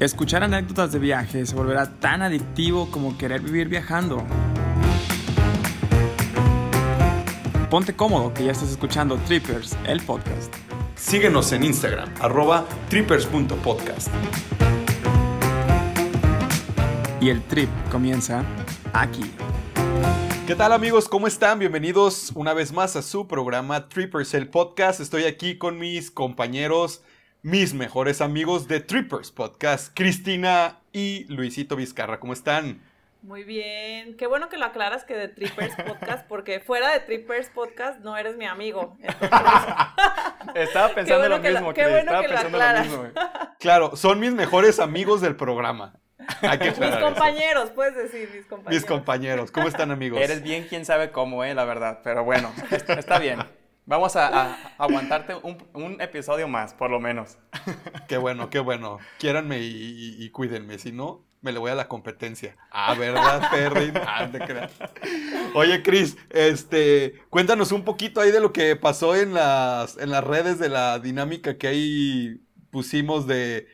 Escuchar anécdotas de viaje se volverá tan adictivo como querer vivir viajando. Ponte cómodo que ya estás escuchando Trippers, el podcast. Síguenos en Instagram, arroba trippers.podcast. Y el trip comienza aquí. ¿Qué tal amigos? ¿Cómo están? Bienvenidos una vez más a su programa Trippers, el podcast. Estoy aquí con mis compañeros mis mejores amigos de Trippers Podcast, Cristina y Luisito Vizcarra. ¿Cómo están? Muy bien. Qué bueno que lo aclaras que de Trippers Podcast, porque fuera de Trippers Podcast no eres mi amigo. Estaba pensando lo mismo, Qué bueno que lo aclaras. Claro, son mis mejores amigos del programa. mis compañeros, puedes decir, mis compañeros. Mis compañeros. ¿Cómo están, amigos? Eres bien quién sabe cómo, eh, la verdad. Pero bueno, está bien. Vamos a, aguantarte un, episodio más, por lo menos. Qué bueno, qué bueno. Quiéranme y, cuídenme, si no, me le voy a la competencia. Ah, ¿verdad, Perry? Ah, Oye, Cris, este, cuéntanos un poquito ahí de lo que pasó en las, en las redes de la dinámica que ahí pusimos de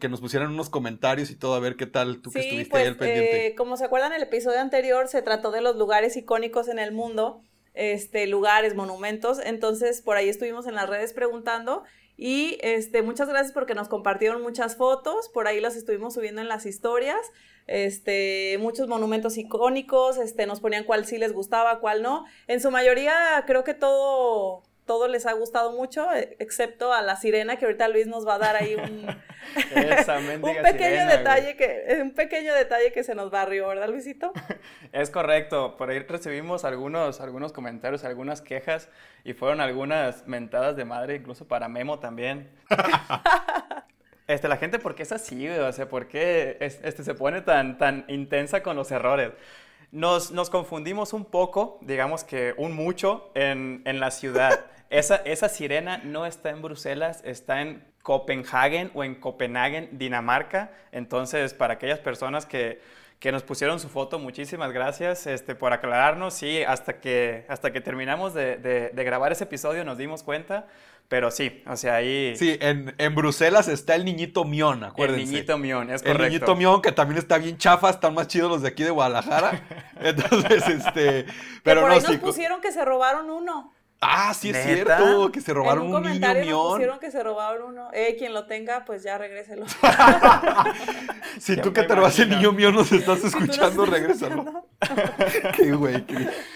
que nos pusieran unos comentarios y todo, a ver qué tal tú que estuviste ahí al pues, pendiente. Eh, como se acuerdan, el episodio anterior se trató de los lugares icónicos en el mundo este, lugares, monumentos. Entonces, por ahí estuvimos en las redes preguntando y este, muchas gracias porque nos compartieron muchas fotos, por ahí las estuvimos subiendo en las historias, este, muchos monumentos icónicos, este, nos ponían cuál sí les gustaba, cuál no. En su mayoría creo que todo todo les ha gustado mucho, e, excepto a la sirena, que ahorita Luis nos va a dar ahí un, un pequeño detalle que, un pequeño detalle que se nos barrió, ¿verdad, Luisito? Es correcto, por ahí recibimos algunos, algunos comentarios, algunas quejas, y fueron algunas mentadas de madre, incluso para Memo también. Este, la gente, ¿por qué es así? O sea, ¿por qué este, se pone tan, tan intensa con los errores? Nos, nos confundimos un poco, digamos que un mucho, en, en la ciudad. Esa, esa sirena no está en Bruselas, está en Copenhagen o en Copenhagen, Dinamarca. Entonces, para aquellas personas que, que nos pusieron su foto, muchísimas gracias este, por aclararnos. Sí, hasta que, hasta que terminamos de, de, grabar ese episodio nos dimos cuenta. Pero sí, o sea, ahí... Sí, en, en, Bruselas está el niñito Mion, acuérdense. El niñito Mion, es correcto. El niñito Mion, que también está bien chafa, están más chidos los de aquí de Guadalajara. Entonces, este... Pero por ahí nos pusieron que se robaron uno. Ah, sí es cierto, que se robaron en un, comentario niño nos pusieron que se robaron uno. Eh, quien lo tenga, pues ya regréselo. si tú que te robaste el niño mío nos estás escuchando, regrésalo. qué güey.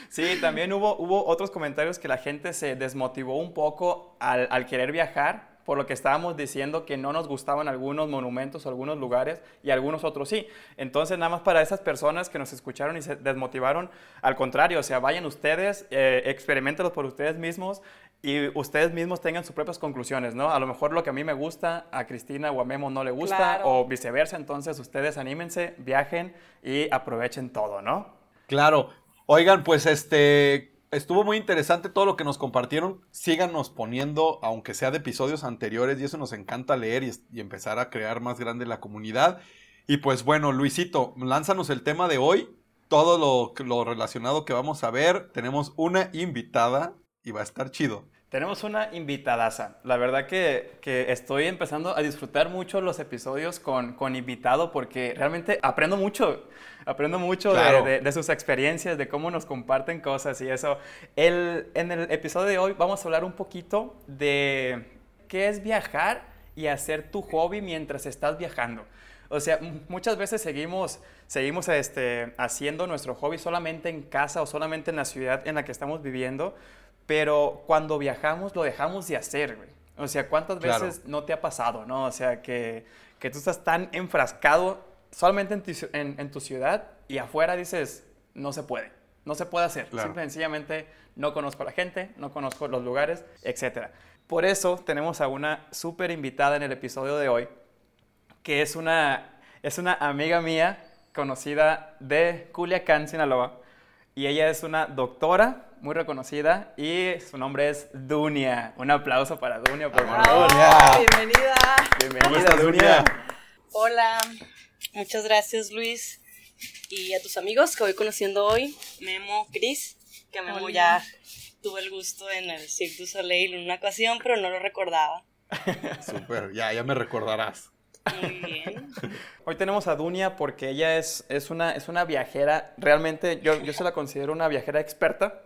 Sí, también hubo, hubo otros comentarios que la gente se desmotivó un poco al, al querer viajar por lo que estábamos diciendo que no nos gustaban algunos monumentos, algunos lugares y algunos otros sí. Entonces, nada más para esas personas que nos escucharon y se desmotivaron, al contrario, o sea, vayan ustedes, eh, experimentenlos por ustedes mismos y ustedes mismos tengan sus propias conclusiones, ¿no? A lo mejor lo que a mí me gusta, a Cristina o a Memo no le gusta, o viceversa, entonces ustedes anímense, viajen y aprovechen todo, ¿no? Claro. Oigan, pues este, estuvo muy interesante todo lo que nos compartieron. Síganos poniendo, aunque sea de episodios anteriores, y eso nos encanta leer y, empezar a crear más grande la comunidad. Y pues bueno, Luisito, lánzanos el tema de hoy, todo lo, lo relacionado que vamos a ver. Tenemos una invitada y va a estar chido. Tenemos una invitadaza. La verdad que, que, estoy empezando a disfrutar mucho los episodios con, con invitado porque realmente aprendo mucho. Aprendo mucho de, de, sus experiencias, de cómo nos comparten cosas y eso. El, en el episodio de hoy vamos a hablar un poquito de qué es viajar y hacer tu hobby mientras estás viajando. O sea, muchas veces seguimos, seguimos este, haciendo nuestro hobby solamente en casa o solamente en la ciudad en la que estamos viviendo pero cuando viajamos lo dejamos de hacer, güey. O sea, ¿cuántas veces no te ha pasado, no? O sea, que, que tú estás tan enfrascado solamente en tu, en, tu, ciudad y afuera dices, no se puede, no se puede hacer. Simple sencillamente no conozco a la gente, no conozco los lugares, etc. Por eso tenemos a una súper invitada en el episodio de hoy, que es una, es una amiga mía conocida de Culiacán, Sinaloa, y ella es una doctora muy reconocida y su nombre es Dunia. Un aplauso para Dunia, por favor. Bienvenida. Bienvenida, Dunia. Hola, muchas gracias Luis y a tus amigos que voy conociendo hoy, Memo, Cris, que Memo ya tuve el gusto en el Cirque du Soleil en una ocasión, pero no lo recordaba. Súper, ya, ya me recordarás. Muy bien. Hoy tenemos a Dunia porque ella es, es, una, es una viajera, realmente yo, yo se la considero una viajera experta.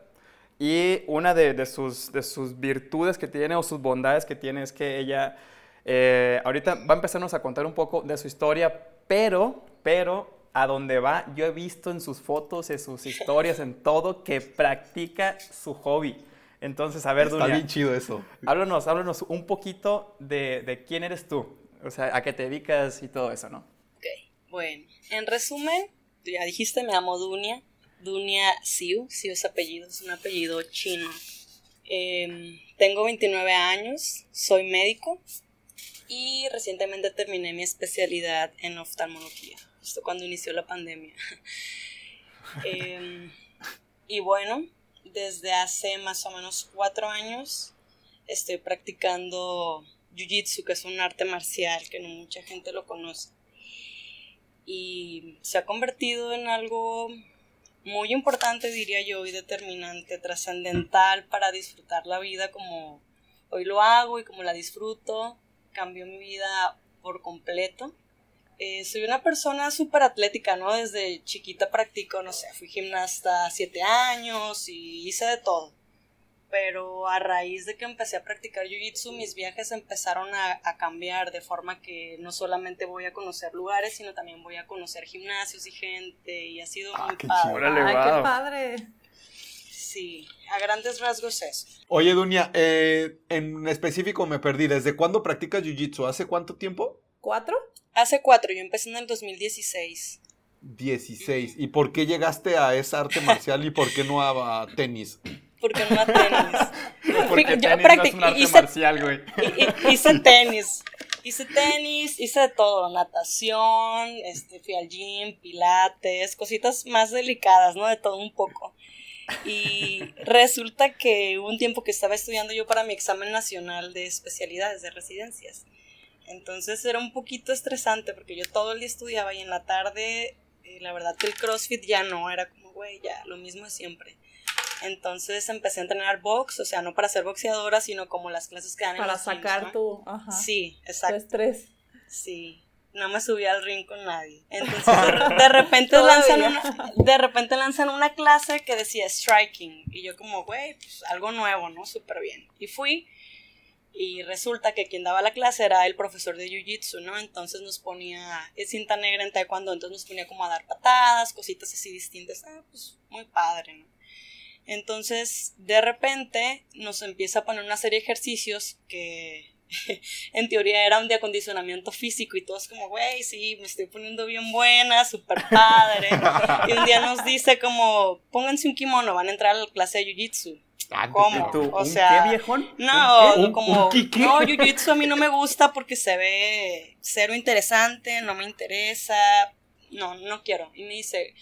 Y una de, de, sus, de sus virtudes que tiene o sus bondades que tiene es que ella eh, ahorita va a empezarnos a contar un poco de su historia, pero, pero a donde va, yo he visto en sus fotos, en sus historias, en todo, que practica su hobby. Entonces, a ver, Está Dunia, bien chido eso. háblanos, háblanos un poquito de, de quién eres tú, o sea, a qué te dedicas y todo eso, ¿no? Ok, bueno, en resumen, tú ya dijiste, me llamo Dunia, Dunia Siu, Siu es apellido, es un apellido chino. Em, tengo 29 años, soy médico y recientemente terminé mi especialidad en oftalmología, justo cuando inició la pandemia. Em, y bueno, desde hace más o menos cuatro años estoy practicando Jiu-Jitsu, que es un arte marcial que no mucha gente lo conoce. Y se ha convertido en algo muy importante, diría yo, y determinante, trascendental para disfrutar la vida como hoy lo hago y como la disfruto. Cambió mi vida por completo. Eh, soy una persona súper atlética, ¿no? Desde chiquita practico, no sé, fui gimnasta siete años y hice de todo. Pero a raíz de que empecé a practicar Jiu-Jitsu, mis viajes empezaron a, a, cambiar de forma que no solamente voy a conocer lugares, sino también voy a conocer gimnasios y gente y ha sido Ah, muy qué padre. Órale, Ay, qué padre. Sí, a grandes rasgos eso. Oye, Dunia, eh, en específico me perdí. ¿Desde cuándo practicas Jiu-Jitsu? ¿Hace cuánto tiempo? ¿Cuatro? Hace cuatro, yo empecé en el 2016. 16. ¿Y por qué llegaste a esa arte marcial y por qué no a, a tenis? Porque no a tenis. Porque Yo tenis no es practic- un arte hice- marcial, güey. Hice tenis. Hice tenis, hice de todo, natación, este, fui al gym, pilates, cositas más delicadas, ¿no? De todo un poco. Y resulta que hubo un tiempo que estaba estudiando yo para mi examen nacional de especialidades, de residencias. Entonces era un poquito estresante porque yo todo el día estudiaba y en la tarde, eh, la verdad que el CrossFit ya no, era como, güey, ya, lo mismo de siempre. Entonces empecé a entrenar box, o sea, no para ser boxeadora, sino como las clases que dan en Para los gyms, sacar tu, ajá, Sí, tu exacto. estrés. Sí. No me subí al ring con nadie. Entonces de, repente lanzan una, de repente lanzan una clase que decía striking. Y yo como, güey, pues algo nuevo, ¿no? Súper bien. Y fui. Y resulta que quien daba la clase era el profesor de Jiu-Jitsu, ¿no? Entonces nos ponía, es cinta negra en taekwondo, entonces nos ponía como a dar patadas, cositas así distintas. Ah, pues muy padre, ¿no? Entonces, de repente, nos empieza a poner una serie de ejercicios que en teoría era un de acondicionamiento físico y todos como, güey, sí, me estoy poniendo bien buena, súper padre. y un día nos dice como, pónganse un kimono, van a entrar a la clase de Jiu-Jitsu. ¿Cómo? ¿Y tú, O un sea, qué, viejón? No, ¿Un qué? como, ¿Un qué? no, Jiu-Jitsu a mí no me gusta porque se ve cero interesante, no me interesa, no, no quiero. Y me dice,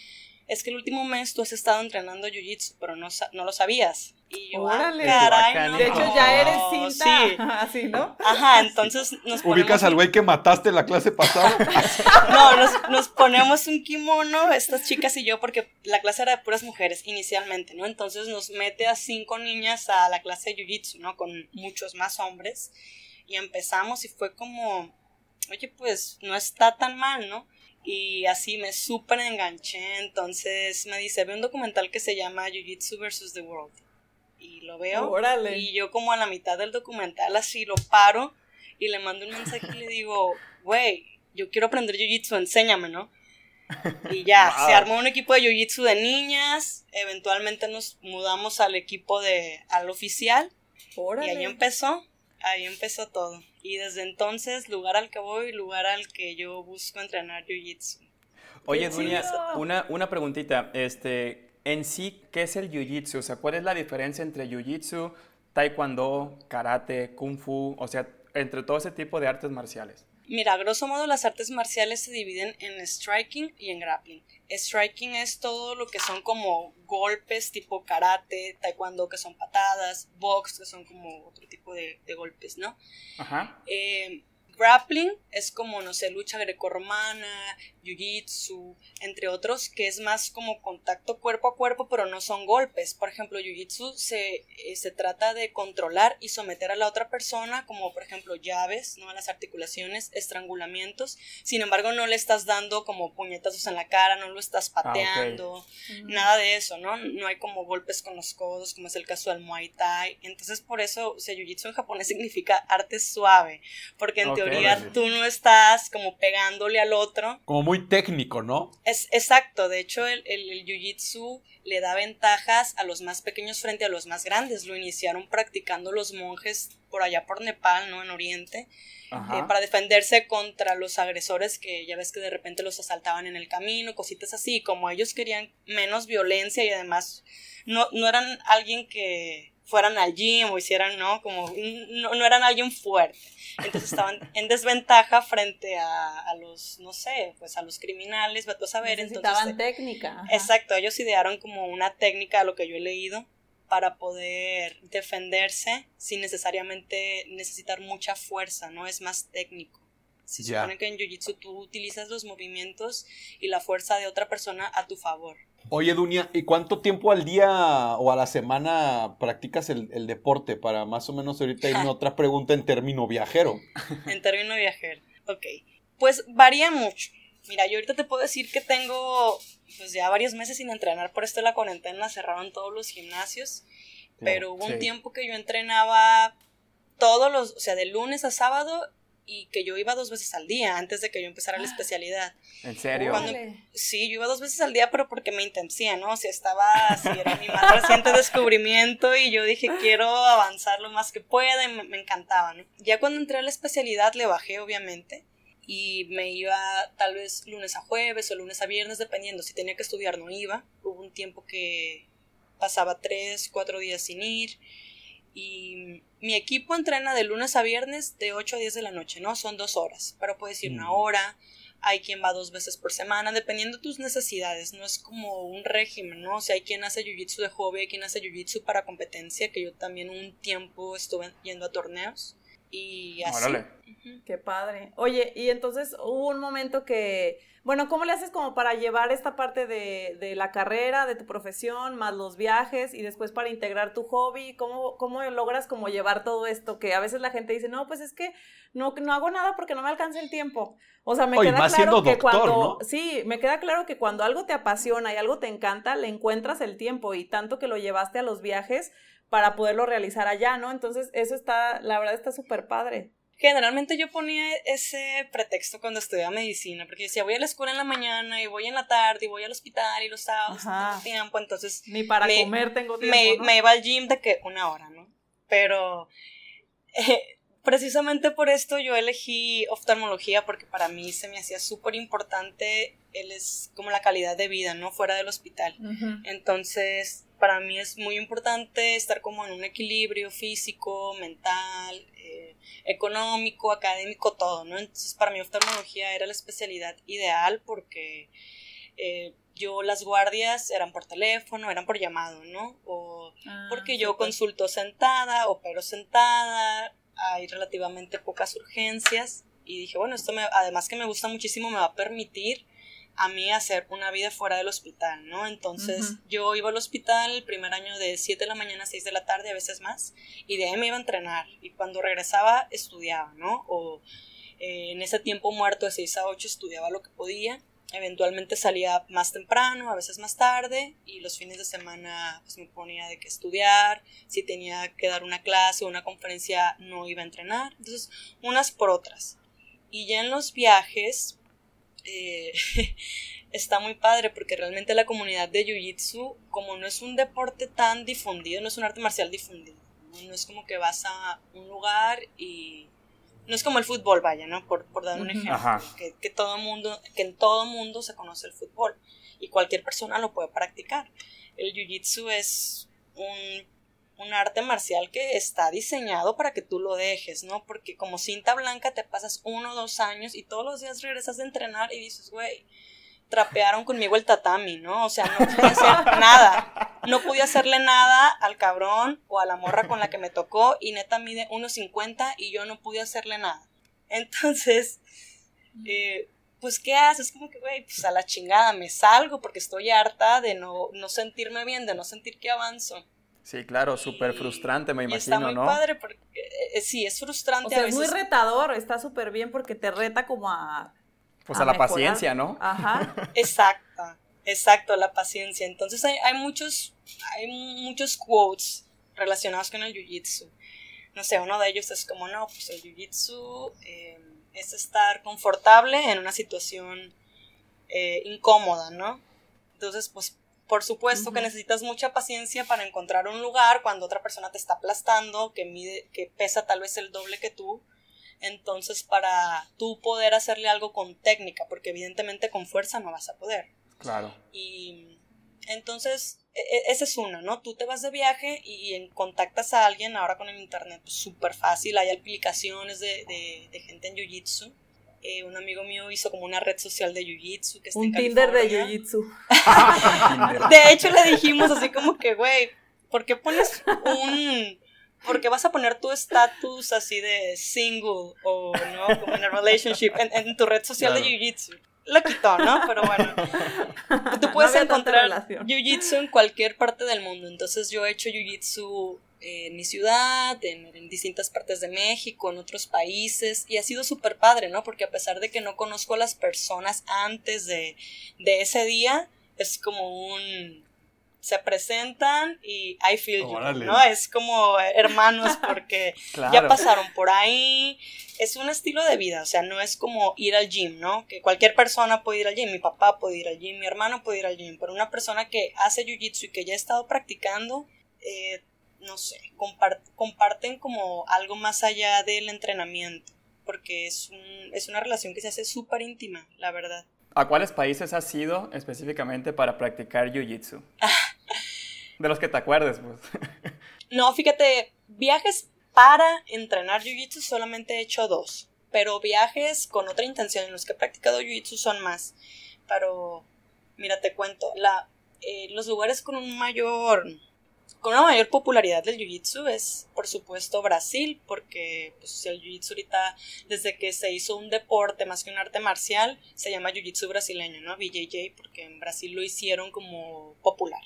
es que el último mes tú has estado entrenando Jiu-Jitsu, pero no, no lo sabías. Y yo, ah, Órale. caray, no. De hecho, ya eres cinta. Sí. Así, ¿no? Ajá, entonces nos ponemos ¿Ubicas al un- güey que mataste la clase pasada? No, nos, nos ponemos un kimono, estas chicas y yo, porque la clase era de puras mujeres inicialmente, ¿no? Entonces nos mete a cinco niñas a la clase de Jiu-Jitsu, ¿no? Con muchos más hombres. Y empezamos y fue como, oye, pues no está tan mal, ¿no? Y así me súper enganché. Entonces me dice, ve un documental que se llama Jiu-Jitsu vs. The World. Y lo veo. Órale. Y yo como a la mitad del documental así lo paro y le mando un mensaje y le digo, güey, yo quiero aprender Jiu-Jitsu, enséñame, ¿no? Y ya, Wow. se armó un equipo de Jiu-Jitsu de niñas, eventualmente nos mudamos al equipo de, al oficial y Órale. ahí empezó, ahí empezó todo. Y desde entonces, lugar al que voy, lugar al que yo busco entrenar Jiu-Jitsu. Oye, Dunia, una, una preguntita. Este, en sí, ¿qué es el jiu-jitsu? O sea, ¿cuál es la diferencia entre jiu-jitsu, taekwondo, karate, kung fu? O sea, entre todo ese tipo de artes marciales. Mira, grosso modo las artes marciales se dividen en striking y en grappling. Striking es todo lo que son como golpes tipo karate, taekwondo que son patadas, box que son como otro tipo de, de golpes, ¿no? Ajá. Eh, grappling es como, no sé, lucha grecorromana, jiu-jitsu, entre otros, que es más como contacto cuerpo a cuerpo, pero no son golpes. Por ejemplo, jiu-jitsu se, eh, se trata de controlar y someter a la otra persona, como por ejemplo llaves, ¿no? Las articulaciones, estrangulamientos. Sin embargo, no le estás dando como puñetazos en la cara, no lo estás ah, pateando, nada de eso, ¿no? No hay como golpes con los codos, como es el caso del Muay Thai. Entonces, por eso, o sea, jiu-jitsu en japonés significa arte suave, porque en teoría tú no estás como pegándole al otro. Como muy técnico, ¿no? Es exacto, de hecho el, el, jiu-jitsu le da ventajas a los más pequeños frente a los más grandes. Lo iniciaron practicando los monjes por allá por Nepal, ¿no? En Oriente, eh, para defenderse contra los agresores que ya ves que de repente los asaltaban en el camino, cositas así. Como ellos querían menos violencia y además no, no eran alguien que fueran al gym o hicieran, ¿no? Como no, no eran alguien fuerte. Entonces estaban en desventaja frente a, a, los, no sé, pues a los criminales, a saber. Necesitaban entonces, técnica. Exacto, ellos idearon como una técnica, a lo que yo he leído, para poder defenderse sin necesariamente necesitar mucha fuerza, ¿no? Es más técnico. Se supone que en Jiu-Jitsu tú utilizas los movimientos y la fuerza de otra persona a tu favor. Oye, Dunia, ¿y cuánto tiempo al día o a la semana practicas el, deporte? Para más o menos ahorita irme otra pregunta en término viajero. en término viajero, ok. Pues varía mucho. Mira, yo ahorita te puedo decir que tengo pues ya varios meses sin entrenar por esto de la cuarentena, cerraron todos los gimnasios, pero hubo un tiempo que yo entrenaba todos los, o sea, de lunes a sábado y que yo iba dos veces al día antes de que yo empezara la especialidad. ¿En serio? sí, yo iba dos veces al día, pero porque me intensía, ¿no? O sea, estaba así, era mi más reciente descubrimiento y yo dije, quiero avanzar lo más que pueda y me, encantaba, ¿no? Ya cuando entré a la especialidad le bajé, obviamente, y me iba tal vez lunes a jueves o lunes a viernes, dependiendo. Si tenía que estudiar, no iba. Hubo un tiempo que pasaba tres, cuatro días sin ir y mi equipo entrena de lunes a viernes de 8 a 10 de la noche, ¿no? Son dos horas, pero puedes ir una mm. hora, hay quien va dos veces por semana, dependiendo de tus necesidades, no es como un régimen, ¿no? O sea, hay quien hace jiu-jitsu de hobby, hay quien hace jiu-jitsu para competencia, que yo también un tiempo estuve yendo a torneos y así. Qué padre. Oye, y entonces hubo un momento que bueno, ¿cómo le haces como para llevar esta parte de, de, la carrera, de tu profesión, más los viajes y después para integrar tu hobby? ¿Cómo, cómo logras como llevar todo esto? Que a veces la gente dice, no, pues es que no, no hago nada porque no me alcanza el tiempo. O sea, me queda claro que cuando, sí, me queda claro que cuando algo te apasiona y algo te encanta, le encuentras el tiempo y tanto que lo llevaste a los viajes para poderlo realizar allá, ¿no? Entonces, eso está, la verdad está súper padre. Generalmente yo ponía ese pretexto cuando estudiaba medicina, porque decía, voy a la escuela en la mañana y voy en la tarde y voy al hospital y los sábados no tengo tiempo, entonces... Ni para comer tengo tiempo, me, me, iba al gym de que una hora, ¿no? Pero eh, precisamente por esto yo elegí oftalmología porque para mí se me hacía súper importante, él es como la calidad de vida, ¿no? Fuera del hospital. Entonces, para mí es muy importante estar como en un equilibrio físico, mental, eh, económico, académico, todo, ¿no? Entonces para mí oftalmología era la especialidad ideal porque eh, yo las guardias eran por teléfono, eran por llamado, ¿no? O ah, porque yo consulto sentada, opero sentada, hay relativamente pocas urgencias y dije, bueno, esto me, además que me gusta muchísimo me va a permitir a mí hacer una vida fuera del hospital, ¿no? Entonces yo iba al hospital el primer año de 7 de la mañana a 6 de la tarde, a veces más, y de ahí me iba a entrenar. Y cuando regresaba estudiaba, ¿no? O eh, en ese tiempo muerto de 6 a 8 estudiaba lo que podía. Eventualmente salía más temprano, a veces más tarde, y los fines de semana pues me ponía de que estudiar, si tenía que dar una clase o una conferencia no iba a entrenar. Entonces, unas por otras. Y ya en los viajes, eh, está muy padre porque realmente la comunidad de Jiu-Jitsu, como no es un deporte tan difundido, no es un arte marcial difundido, no, es como que vas a un lugar y no es como el fútbol, vaya, ¿no? Por, dar un ejemplo, que, que, todo mundo, que en todo mundo se conoce el fútbol y cualquier persona lo puede practicar. El Jiu-Jitsu es un un arte marcial que está diseñado para que tú lo dejes, ¿no? Porque como cinta blanca te pasas uno o dos años y todos los días regresas a entrenar y dices, güey, trapearon conmigo el tatami, ¿no? O sea, no pude hacer nada. No pude hacerle nada al cabrón o a la morra con la que me tocó y neta mide 1.50 y yo no pude hacerle nada. Entonces, eh, pues, ¿qué haces? Como que, güey, pues a la chingada me salgo porque estoy harta de no, no sentirme bien, de no sentir que avanzo. Sí, claro, súper frustrante, me imagino, está muy ¿no? padre porque eh, sí, es frustrante O sea, a es muy retador, está súper bien porque te reta como a... Pues a, la mejorar. paciencia, ¿no? Ajá. Exacto, exacto, la paciencia. Entonces hay, hay muchos, hay muchos quotes relacionados con el jiu-jitsu. No sé, uno de ellos es como, no, pues el jiu-jitsu eh, es estar confortable en una situación eh, incómoda, ¿no? Entonces, pues, por supuesto que necesitas mucha paciencia para encontrar un lugar cuando otra persona te está aplastando, que mide, que pesa tal vez el doble que tú. Entonces, para tú poder hacerle algo con técnica, porque evidentemente con fuerza no vas a poder. Claro. Y entonces, e- e- esa es una, ¿no? Tú te vas de viaje y contactas a alguien ahora con el internet, pues súper fácil, hay aplicaciones de, de- de gente en Jiu-Jitsu. Eh, un amigo mío hizo como una red social de Jiu-Jitsu que está Un en Tinder de. Jiu-Jitsu. De hecho, le dijimos así como que, güey, ¿por qué pones un... ¿Por qué vas a poner tu estatus así de single o, ¿no? Como en a relationship en, en tu red social de. Jiu-Jitsu? Lo quitó, ¿no? Pero bueno. Tú puedes encontrar. Jiu-Jitsu en cualquier parte del mundo. Entonces yo he hecho Jiu-Jitsu en mi ciudad, en, en distintas partes de México, en otros países, y ha sido súper padre, ¿no? Porque a pesar de que no conozco a las personas antes de, de ese día, es como un... Se presentan y I feel you. ¿no? Es como hermanos porque Claro. ya pasaron por ahí. Es un estilo de vida, o sea, no es como ir al gym, ¿no? Que cualquier persona puede ir al gym, mi papá puede ir al gym, mi hermano puede ir al gym, pero una persona que hace jiu-jitsu y que ya ha estado practicando, eh, no sé, compar- comparten como algo más allá del entrenamiento, porque es, un- es una relación que se hace súper íntima, la verdad. ¿A cuáles países has ido específicamente para practicar Jiu-Jitsu? De los que te acuerdes, pues. No, fíjate, viajes para entrenar jiu-jitsu solamente he hecho dos, pero viajes con otra intención en los que he practicado jiu-jitsu son más. Pero, mira, te cuento, la, eh, los lugares con un mayor, con una mayor popularidad del jiu-jitsu es, por supuesto, Brasil, porque pues, el jiu-jitsu ahorita, desde que se hizo un deporte más que un arte marcial, se llama jiu-jitsu brasileño, ¿no? BJJ, porque en Brasil lo hicieron como popular.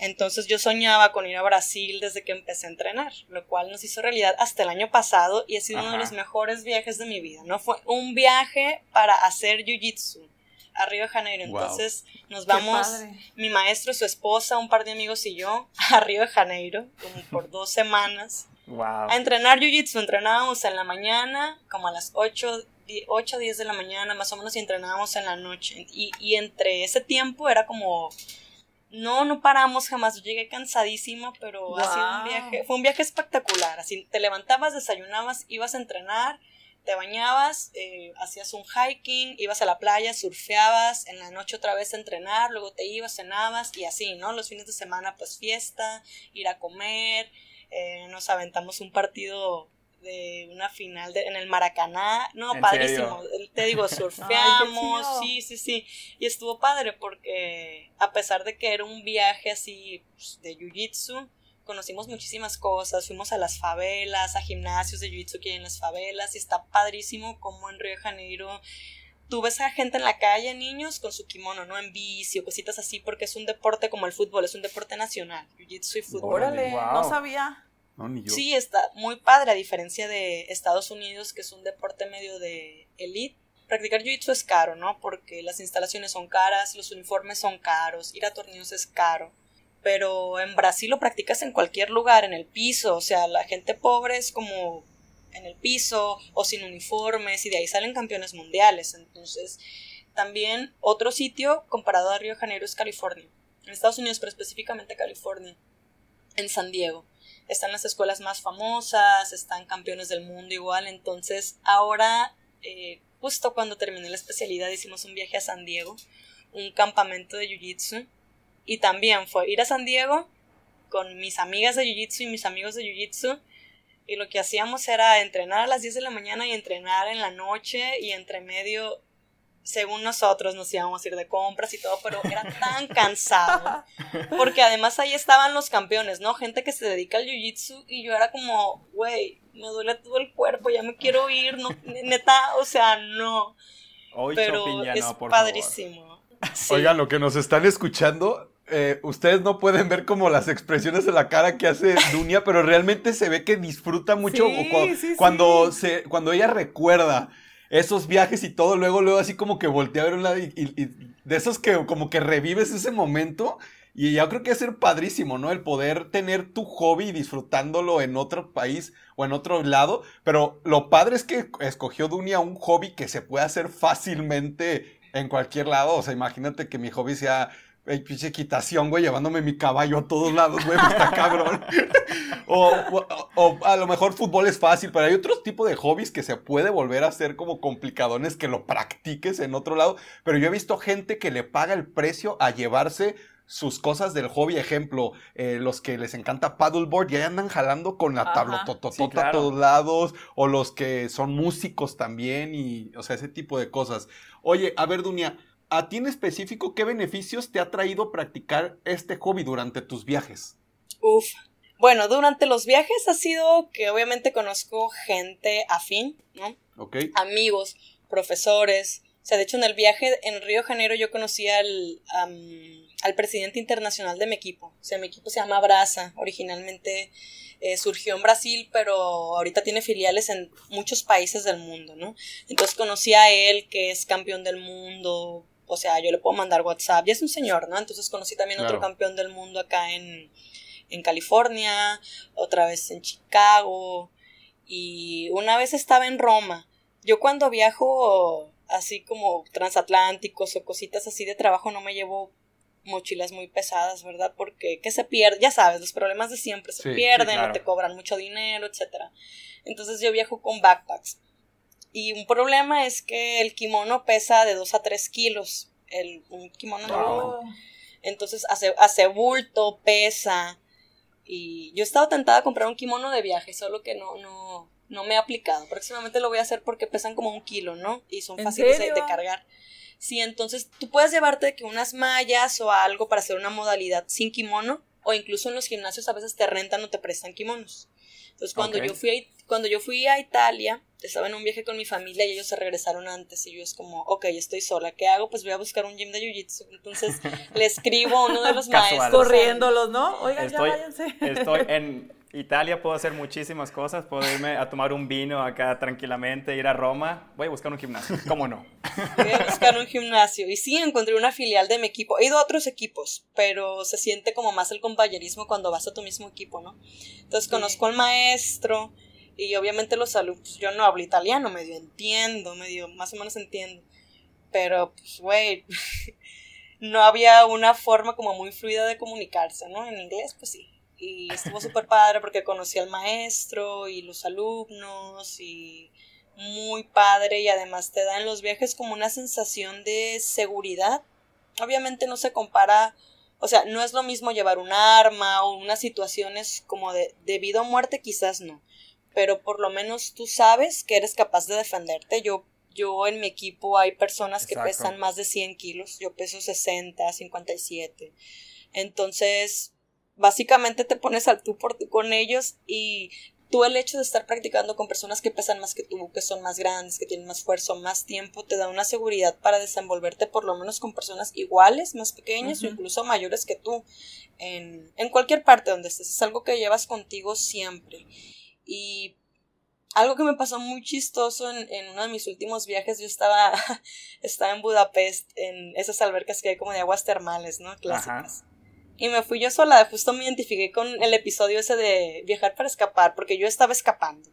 Entonces yo soñaba con ir a Brasil desde que empecé a entrenar, lo cual nos hizo realidad hasta el año pasado y ha sido uno de los mejores viajes de mi vida, ¿no? Fue un viaje para hacer jiu-jitsu a Río de Janeiro. Wow. Entonces nos vamos, mi maestro, su esposa, un par de amigos y yo, a Río de Janeiro, como por dos semanas, Wow. a entrenar jiu-jitsu. Entrenábamos en la mañana, como a las 8, 8 10 de la mañana, más o menos, y entrenábamos en la noche. Y, y entre ese tiempo era como no, no paramos jamás. Yo llegué cansadísima, pero ha sido un Wow. viaje, fue un viaje espectacular. Así te levantabas, desayunabas, ibas a entrenar, te bañabas, eh, hacías un hiking, ibas a la playa, surfeabas, en la noche otra vez a entrenar, luego te ibas, cenabas y así, ¿no? Los fines de semana, pues fiesta, ir a comer, eh, nos aventamos un partido de una final de- en el Maracaná, no, ¿En padrísimo, te digo, surfeamos, chido. sí, sí, sí, y estuvo padre porque a pesar de que era un viaje así pues, de jiu-jitsu, conocimos muchísimas cosas, fuimos a las favelas, a gimnasios de jiu-jitsu que hay en las favelas, y está padrísimo como en Río de Janeiro tú ves a gente en la calle, niños, con su kimono, ¿no? En bici o cositas así, porque es un deporte como el fútbol, es un deporte nacional, jiu-jitsu y fútbol. Órale, Wow. no sabía. Sí, está muy padre, a diferencia de Estados Unidos, que es un deporte medio de elite. Practicar jiu-jitsu es caro, ¿no? Porque las instalaciones son caras, los uniformes son caros, ir a torneos es caro. Pero en Brasil lo practicas en cualquier lugar, en el piso, o sea, la gente pobre es como en el piso o sin uniformes y de ahí salen campeones mundiales. Entonces, también otro sitio comparado a Río de Janeiro es California. En Estados Unidos, pero específicamente California. En San Diego están las escuelas más famosas, están campeones del mundo igual, entonces ahora, eh, justo cuando terminé la especialidad, hicimos un viaje a San Diego, un campamento de Jiu-Jitsu, y también fue ir a San Diego con mis amigas de Jiu-Jitsu y mis amigos de Jiu-Jitsu, y lo que hacíamos era entrenar a las 10 de la mañana y entrenar en la noche, y entre medio según nosotros nos íbamos a ir de compras y todo, pero era tan cansado. Porque además ahí estaban los campeones, ¿no? Gente que se dedica al jiu-jitsu y yo era como, güey, me duele todo el cuerpo, ya me quiero ir, no, neta, o sea, no. pero es padrísimo. Oigan, lo que nos están escuchando, eh, ustedes no pueden ver como las expresiones de la cara que hace Dunia, pero realmente se ve que disfruta mucho cuando, Se, cuando ella recuerda esos viajes y todo, luego, luego así como que voltea a ver un lado y, de esos que como que revives ese momento. Y yo creo que es ser padrísimo, ¿no? El poder tener tu hobby disfrutándolo en otro país o en otro lado. Pero lo padre es que escogió Dunia un hobby que se puede hacer fácilmente en cualquier lado. O sea, imagínate que mi hobby sea Ey, pinche quitación, güey, llevándome mi caballo a todos lados, güey, está cabrón. o, o, a lo mejor fútbol es fácil, pero hay otros tipos de hobbies que se puede volver a hacer como complicadones que lo practiques en otro lado. Pero yo he visto gente que le paga el precio a llevarse sus cosas del hobby, ejemplo, eh, los que les encanta paddleboard ya andan jalando con la tablotototota a todos lados, o los que son músicos también, y, o sea, ese tipo de cosas. Oye, a ver, Dunia, ¿a ti en específico qué beneficios te ha traído practicar este hobby durante tus viajes? Uf. Bueno, durante los viajes ha sido que obviamente conozco gente afín, ¿no? Ok. Amigos, profesores. O sea, de hecho en el viaje en Río de Janeiro yo conocí al, al presidente internacional de mi equipo. O sea, mi equipo se llama Brasa. Originalmente eh, surgió en Brasil, pero ahorita tiene filiales en muchos países del mundo, ¿no? Entonces conocí a él, que es campeón del mundo, o sea, yo le puedo mandar WhatsApp, y es un señor, ¿no? Entonces conocí también otro campeón del mundo acá en, en California, otra vez en Chicago, y una vez estaba en Roma. Yo cuando viajo así como transatlánticos o cositas así de trabajo no me llevo mochilas muy pesadas, ¿verdad? Porque que se pierde, ya sabes, los problemas de siempre se pierden, no te cobran mucho dinero, etcétera. Entonces yo viajo con backpacks. Y un problema es que el kimono pesa de 2 a 3 kilos. El, un kimono Entonces hace, hace bulto, pesa. Y yo he estado tentada a comprar un kimono de viaje, solo que no, no, no me he aplicado. Próximamente lo voy a hacer porque pesan como un kilo, ¿no? Y son fáciles de, cargar. Sí, entonces tú puedes llevarte que unas mallas o algo para hacer una modalidad sin kimono, o incluso en los gimnasios a veces te rentan o te prestan kimonos. Entonces cuando yo fui a, cuando yo fui a Italia, estaba en un viaje con mi familia y ellos se regresaron antes y yo es como, ok, estoy sola, ¿qué hago? Pues voy a buscar un gym de jiu-jitsu. Entonces le escribo a uno de los maestros. Corriéndolos, ¿no? Oigan, estoy, ya váyanse. Estoy en Italia, puedo hacer muchísimas cosas, puedo irme a tomar un vino acá tranquilamente, ir a Roma, voy a buscar un gimnasio, ¿cómo no? Voy a buscar un gimnasio y sí, encontré una filial de mi equipo. He ido a otros equipos, pero se siente como más el compañerismo cuando vas a tu mismo equipo, ¿no? Entonces conozco al maestro y obviamente los alumnos, yo no hablo italiano, medio entiendo, medio, más o menos entiendo. Pero, pues, güey, no había una forma como muy fluida de comunicarse, ¿no? En inglés, pues sí. Y estuvo súper padre porque conocí al maestro y los alumnos y muy padre y además te da en los viajes como una sensación de seguridad. Obviamente no se compara, o sea, no es lo mismo llevar un arma o unas situaciones como de, de vida o muerte, quizás no, pero por lo menos tú sabes que eres capaz de defenderte. Yo, yo en mi equipo hay personas que pesan más de 100 kilos, yo peso 60, 57. Entonces, básicamente te pones al tú por tú con ellos y tú el hecho de estar practicando con personas que pesan más que tú, que son más grandes, que tienen más fuerza, más tiempo, te da una seguridad para desenvolverte por lo menos con personas iguales, más pequeñas o incluso mayores que tú en, en cualquier parte donde estés. Es algo que llevas contigo siempre. Y algo que me pasó muy chistoso en, en, uno de mis últimos viajes, yo estaba, estaba en Budapest, en esas albercas que hay como de aguas termales, ¿no? Clásicas. Y me fui yo sola, justo me identifiqué con el episodio ese de viajar para escapar, porque yo estaba escapando.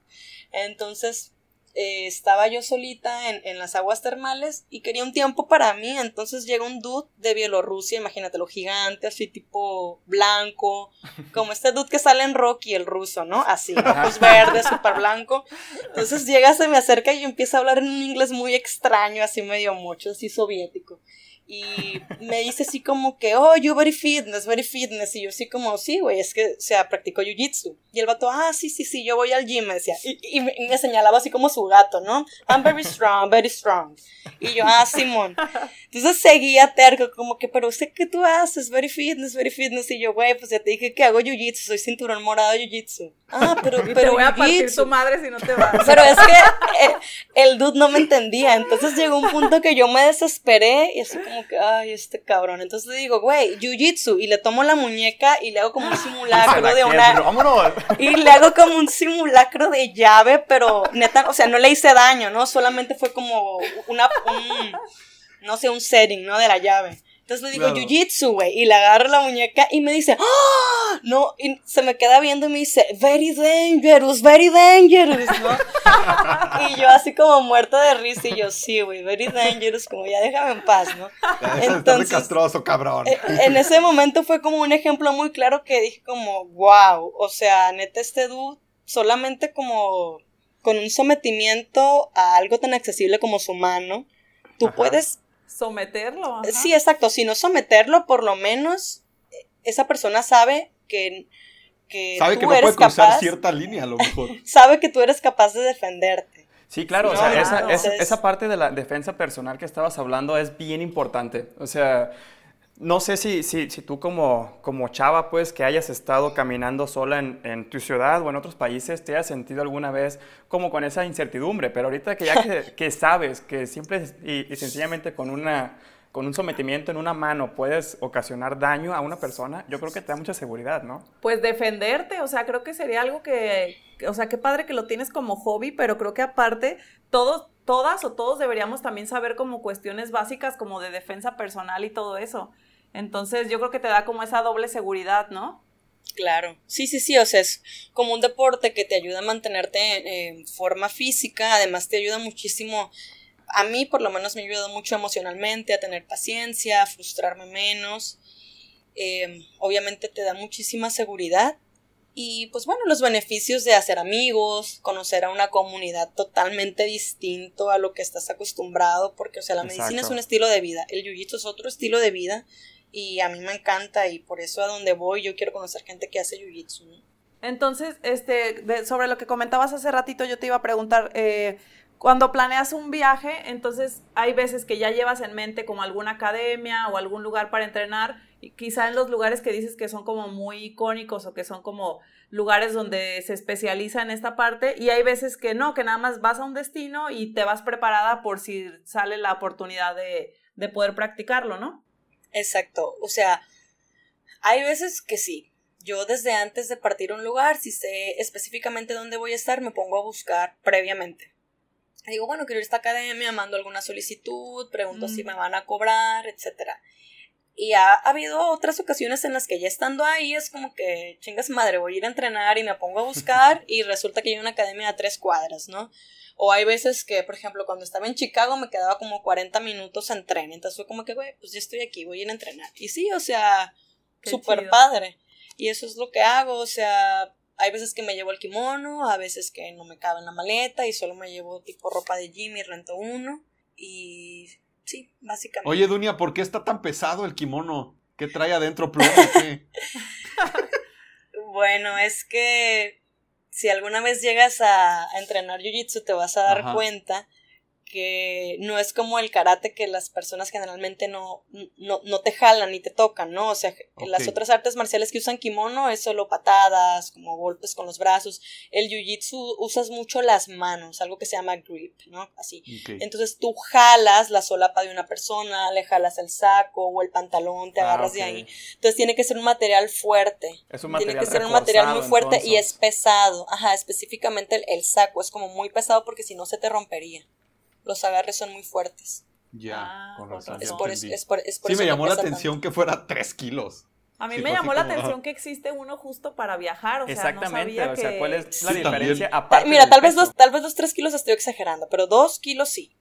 Entonces, eh, estaba yo solita en, en, las aguas termales y quería un tiempo para mí, entonces llega un dude de Bielorrusia, imagínatelo, gigante, así tipo blanco, como este dude que sale en Rocky, el ruso, ¿no? Así, ojos verdes, súper blanco. Entonces llega, se me acerca y empieza a hablar en un inglés muy extraño, así medio mucho, así soviético. Y me dice así como que, oh, you very fitness, very fitness. Y yo así como, sí, güey, es que, o sea, practico jiu-jitsu. Y el vato, ah, sí, sí, sí, yo voy al gym, me decía. Y, me, me, señalaba así como su gato, ¿no? I'm very strong, very strong. Y yo, ah, Simón. Entonces seguía terco, como que, pero sé que tú haces, very fitness, very fitness. Y yo, güey, pues ya te dije que hago jiu-jitsu, soy cinturón morado jiu-jitsu. Ah, pero, pero te voy a partir tu madre si no te vas. Pero es que el, eh, el dude no me entendía. Entonces llegó un punto que yo me desesperé y así como que, ay, este cabrón. Entonces le digo, güey, jiu-jitsu. Y le tomo la muñeca y le hago como un simulacro de una. Vámonos. Y le hago como un simulacro de llave, pero neta, o sea, no le hice daño, ¿no? Solamente fue como una. Un, no sé, un setting, ¿no? De la llave. Entonces le digo, jiu-jitsu, güey. Y le agarro la muñeca y me dice, ¡Ah! No, y se me queda viendo y me dice, very dangerous, very dangerous, ¿no? y yo así como muerto de risa y yo, sí, güey, very dangerous, como ya déjame en paz, ¿no? Entonces, castroso, cabrón. Eh, en ese momento fue como un ejemplo muy claro que dije como, wow, o sea, neta este dude solamente como con un sometimiento a algo tan accesible como su mano, tú puedes someterlo. Sí, exacto. Si no someterlo, por lo menos eh, esa persona sabe que, que sabe que no puede cruzar cierta línea, a lo mejor. sabe que tú eres capaz de defenderte. Sí, claro, o sea, esa, esa, parte de la defensa personal que estabas hablando es bien importante. O sea, no sé si, si, si, tú como, como chava, pues, que hayas estado caminando sola en, en, tu ciudad o en otros países, te hayas sentido alguna vez como con esa incertidumbre, pero ahorita que ya que, que sabes que simple y, sencillamente con, una, con un sometimiento en una mano puedes ocasionar daño a una persona, yo creo que te da mucha seguridad, ¿no? Pues defenderte, o sea, creo que sería algo que, o sea, qué padre que lo tienes como hobby, pero creo que aparte todos, todas o todos deberíamos también saber como cuestiones básicas como de defensa personal y todo eso. Entonces yo creo que te da como esa doble seguridad, ¿no? Claro, sí, sí, sí, o sea, es como un deporte que te ayuda a mantenerte en forma física, además te ayuda muchísimo, a mí por lo menos me ha ayudado mucho emocionalmente, a tener paciencia, a frustrarme menos, em, obviamente te da muchísima seguridad y pues bueno, los beneficios de hacer amigos, conocer a una comunidad totalmente distinto a lo que estás acostumbrado, porque o sea, la medicina es un estilo de vida, el jiu es otro estilo de vida y a mí me encanta y por eso a donde voy yo quiero conocer gente que hace jiu-jitsu. Entonces, este, sobre lo que comentabas hace ratito, yo te iba a preguntar, eh, cuando planeas un viaje, entonces hay veces que ya llevas en mente como alguna academia o algún lugar para entrenar, y quizá en los lugares que dices que son como muy icónicos o que son como lugares donde se especializa en esta parte, y hay veces que no, que nada más vas a un destino y te vas preparada por si sale la oportunidad de, de poder practicarlo, ¿no? Exacto, o sea, hay veces que sí. Yo desde antes de partir a un lugar, si sé específicamente dónde voy a estar, me pongo a buscar previamente. Digo, bueno, quiero ir a esta academia, mando alguna solicitud, pregunto si mm. me van a cobrar, etc. Y ha, habido otras ocasiones en las que ya estando ahí es como que, chingas madre, voy a ir a entrenar y me pongo a buscar y resulta que hay una academia a tres cuadras, ¿no? O hay veces que, por ejemplo, cuando estaba en Chicago me quedaba como 40 minutos en tren. Entonces fue como que, güey, pues ya estoy aquí, voy a ir a entrenar. Y sí, o sea, súper padre. Y eso es lo que hago, o sea, hay veces que me llevo el kimono, a veces que no me cabe en la maleta y solo me llevo tipo ropa de gym y rento uno. Y sí, básicamente. Oye, Dunia, ¿por qué está tan pesado el kimono? ¿Qué trae adentro pluma? bueno, es que si alguna vez llegas a, entrenar jiu-jitsu te vas a dar cuenta que no es como el karate que las personas generalmente no, no, te jalan ni te tocan, ¿no? O sea, las otras artes marciales que usan kimono es solo patadas, como golpes con los brazos. El jiu-jitsu usas mucho las manos, algo que se llama grip, ¿no? Así. Entonces tú jalas la solapa de una persona, le jalas el saco o el pantalón, te ah, agarras de ahí. Entonces tiene que ser un material fuerte. Es un material Tiene que ser un material muy fuerte y es pesado. Ajá, específicamente el, el saco es como muy pesado porque si no se te rompería los agarres son muy fuertes. Ya, ah, con razón. Es por, es por, sí, me llamó la atención que fuera 3 kilos. A mí me llamó la atención que existe uno justo para viajar, o sea, Exactamente, o sea, ¿cuál es la diferencia aparte Mira, tal vez, los, tal vez los 3 kilos estoy exagerando, pero 2 kilos sí.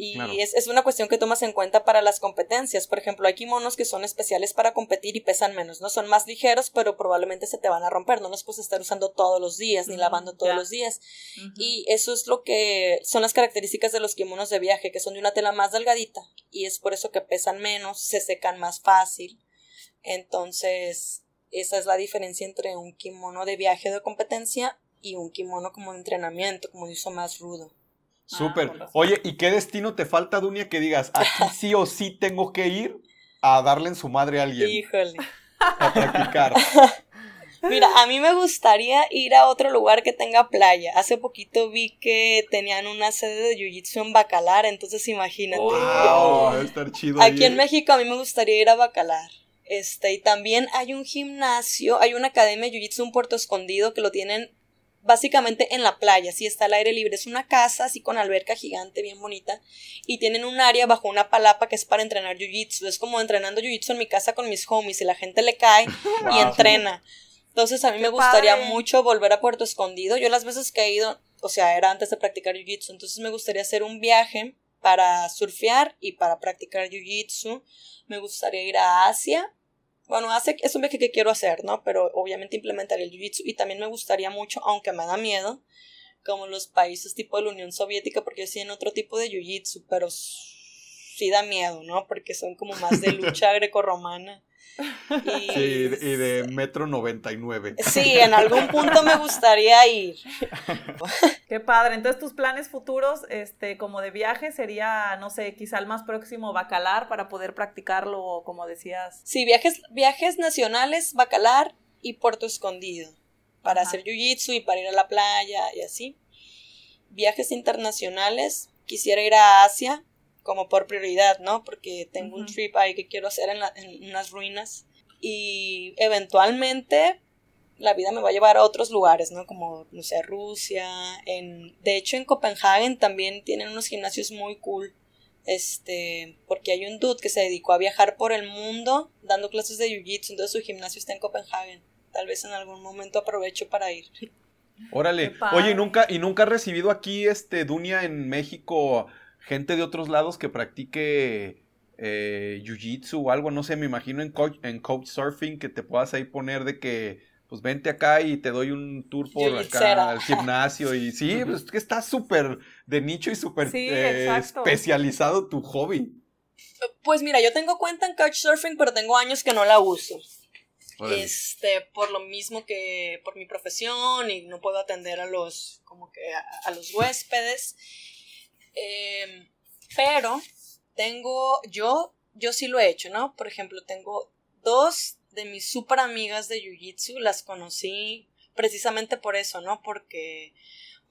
Y es, es, una cuestión que tomas en cuenta para las competencias. Por ejemplo, hay kimonos que son especiales para competir y pesan menos, ¿no? Son más ligeros, pero probablemente se te van a romper. No los puedes estar usando todos los días, ni lavando todos los días. Y eso es lo que son las características de los kimonos de viaje, que son de una tela más delgadita. Y es por eso que pesan menos, se secan más fácil. Entonces, esa es la diferencia entre un kimono de viaje de competencia y un kimono como de entrenamiento, como de uso más rudo. Súper. Ah, Oye, ¿y qué destino te falta, Dunia, que digas, aquí sí o sí tengo que ir a darle en su madre a alguien? Híjole. A practicar. Mira, a mí me gustaría ir a otro lugar que tenga playa. Hace poquito vi que tenían una sede de Jiu-Jitsu en Bacalar, entonces imagínate. Wow, estar chido Aquí en México a mí me gustaría ir a Bacalar. Este, y también hay un gimnasio, hay una academia de Jiu-Jitsu en Puerto Escondido que lo tienen básicamente en la playa, si está al aire libre. Es una casa así con alberca gigante, bien bonita. Y tienen un área bajo una palapa que es para entrenar jiu-jitsu. Es como entrenando jiu-jitsu en mi casa con mis homies y la gente le cae y entrena. Entonces a mí me gustaría mucho volver a Puerto Escondido. Yo las veces que he ido, o sea, era antes de practicar jiu-jitsu. Entonces me gustaría hacer un viaje para surfear y para practicar jiu-jitsu. Me gustaría ir a Asia bueno, hace, es un viaje que quiero hacer, ¿no? Pero obviamente implementar el jiu-jitsu y también me gustaría mucho, aunque me da miedo, como los países tipo de la Unión Soviética, porque en otro tipo de jiu-jitsu, pero sí da miedo, ¿no? Porque son como más de lucha grecorromana. Y, sí, y de metro 99. Sí, en algún punto me gustaría ir. Qué padre. Entonces, tus planes futuros, este, como de viaje, sería, no sé, quizá el más próximo Bacalar para poder practicarlo, como decías. Sí, viajes, viajes nacionales, Bacalar y Puerto Escondido. Para hacer jiu-jitsu y para ir a la playa y así. Viajes internacionales, quisiera ir a Asia, como por prioridad, ¿no? Porque tengo un trip ahí que quiero hacer en, en unas ruinas y eventualmente la vida me va a llevar a otros lugares, ¿no? Como, no sé, Rusia, en, de hecho en Copenhagen también tienen unos gimnasios muy cool, este, porque hay un dude que se dedicó a viajar por el mundo dando clases de jiu-jitsu, entonces su gimnasio está en Copenhagen, tal vez en algún momento aprovecho para ir. Órale, oye, ¿y nunca, ¿y nunca has recibido aquí, este, Dunia, en México gente de otros lados que practique eh, jiu-jitsu o algo, no sé, me imagino en coach, en coach surfing que te puedas ahí poner de que, pues vente acá y te doy un tour por acá al gimnasio y sí, pues que está súper de nicho y súper eh, especializado tu hobby. Pues mira, yo tengo cuenta en Couchsurfing, pero tengo años que no la uso. Este, por lo mismo que por mi profesión y no puedo atender a los, como que a los huéspedes. Em, pero tengo, yo, yo sí lo he hecho, ¿no? Por ejemplo, tengo dos de mis super amigas de Jiu-Jitsu, las conocí precisamente por eso, ¿no? Porque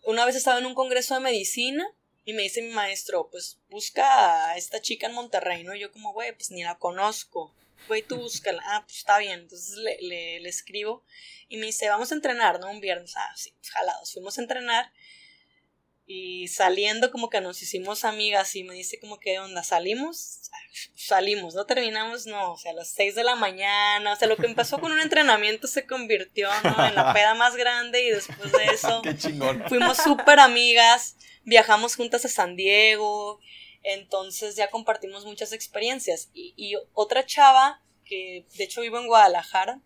una vez estaba en un congreso de medicina y me dice mi maestro, pues busca a esta chica en Monterrey, ¿no? Y yo como, güey, pues ni la conozco. Güey, tú búscala. Ah, pues está bien. Entonces le, le, le escribo y me dice, vamos a entrenar, ¿no? Un viernes. Ah, sí, pues jalados. Fuimos a entrenar y saliendo como que nos hicimos amigas y me dice como que onda, salimos, salimos, no terminamos, no, o sea, a las 6 de la mañana, o sea, lo que empezó con un entrenamiento se convirtió en la peda más grande y después de eso fuimos súper amigas, viajamos juntas a San Diego, entonces ya compartimos muchas experiencias y, y otra chava que de hecho vivo en Guadalajara,